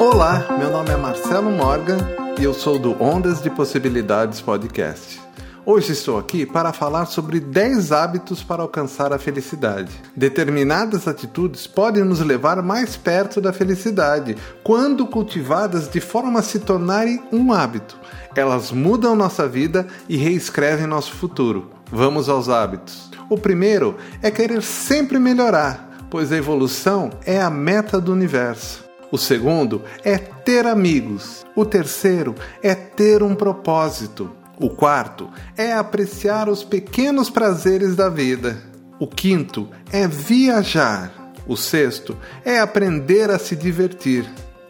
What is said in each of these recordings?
Olá, meu nome é Marcelo Morgan e eu sou do Ondas de Possibilidades Podcast. Hoje estou aqui para falar sobre 10 hábitos para alcançar a felicidade. Determinadas atitudes podem nos levar mais perto da felicidade quando cultivadas de forma a se tornarem um hábito. Elas mudam nossa vida e reescrevem nosso futuro. Vamos aos hábitos. O primeiro é querer sempre melhorar, pois a evolução é a meta do universo. O segundo é ter amigos. O terceiro é ter um propósito. O quarto é apreciar os pequenos prazeres da vida. O quinto é viajar. O sexto é aprender a se divertir.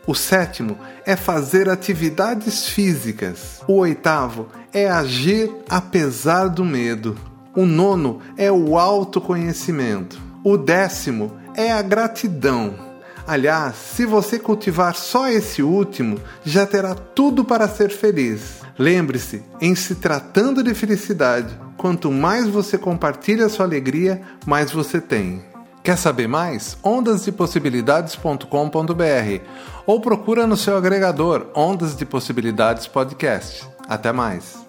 O sétimo é fazer atividades físicas. O oitavo é agir apesar do medo. O nono é o autoconhecimento. O décimo é a gratidão. Aliás, se você cultivar só esse último, já terá tudo para ser feliz. Lembre-se, em se tratando de felicidade, quanto mais você compartilha sua alegria, mais você tem. Quer saber mais? ondasdepossibilidades.com.br ou procura no seu agregador Ondas de Possibilidades Podcast. Até mais.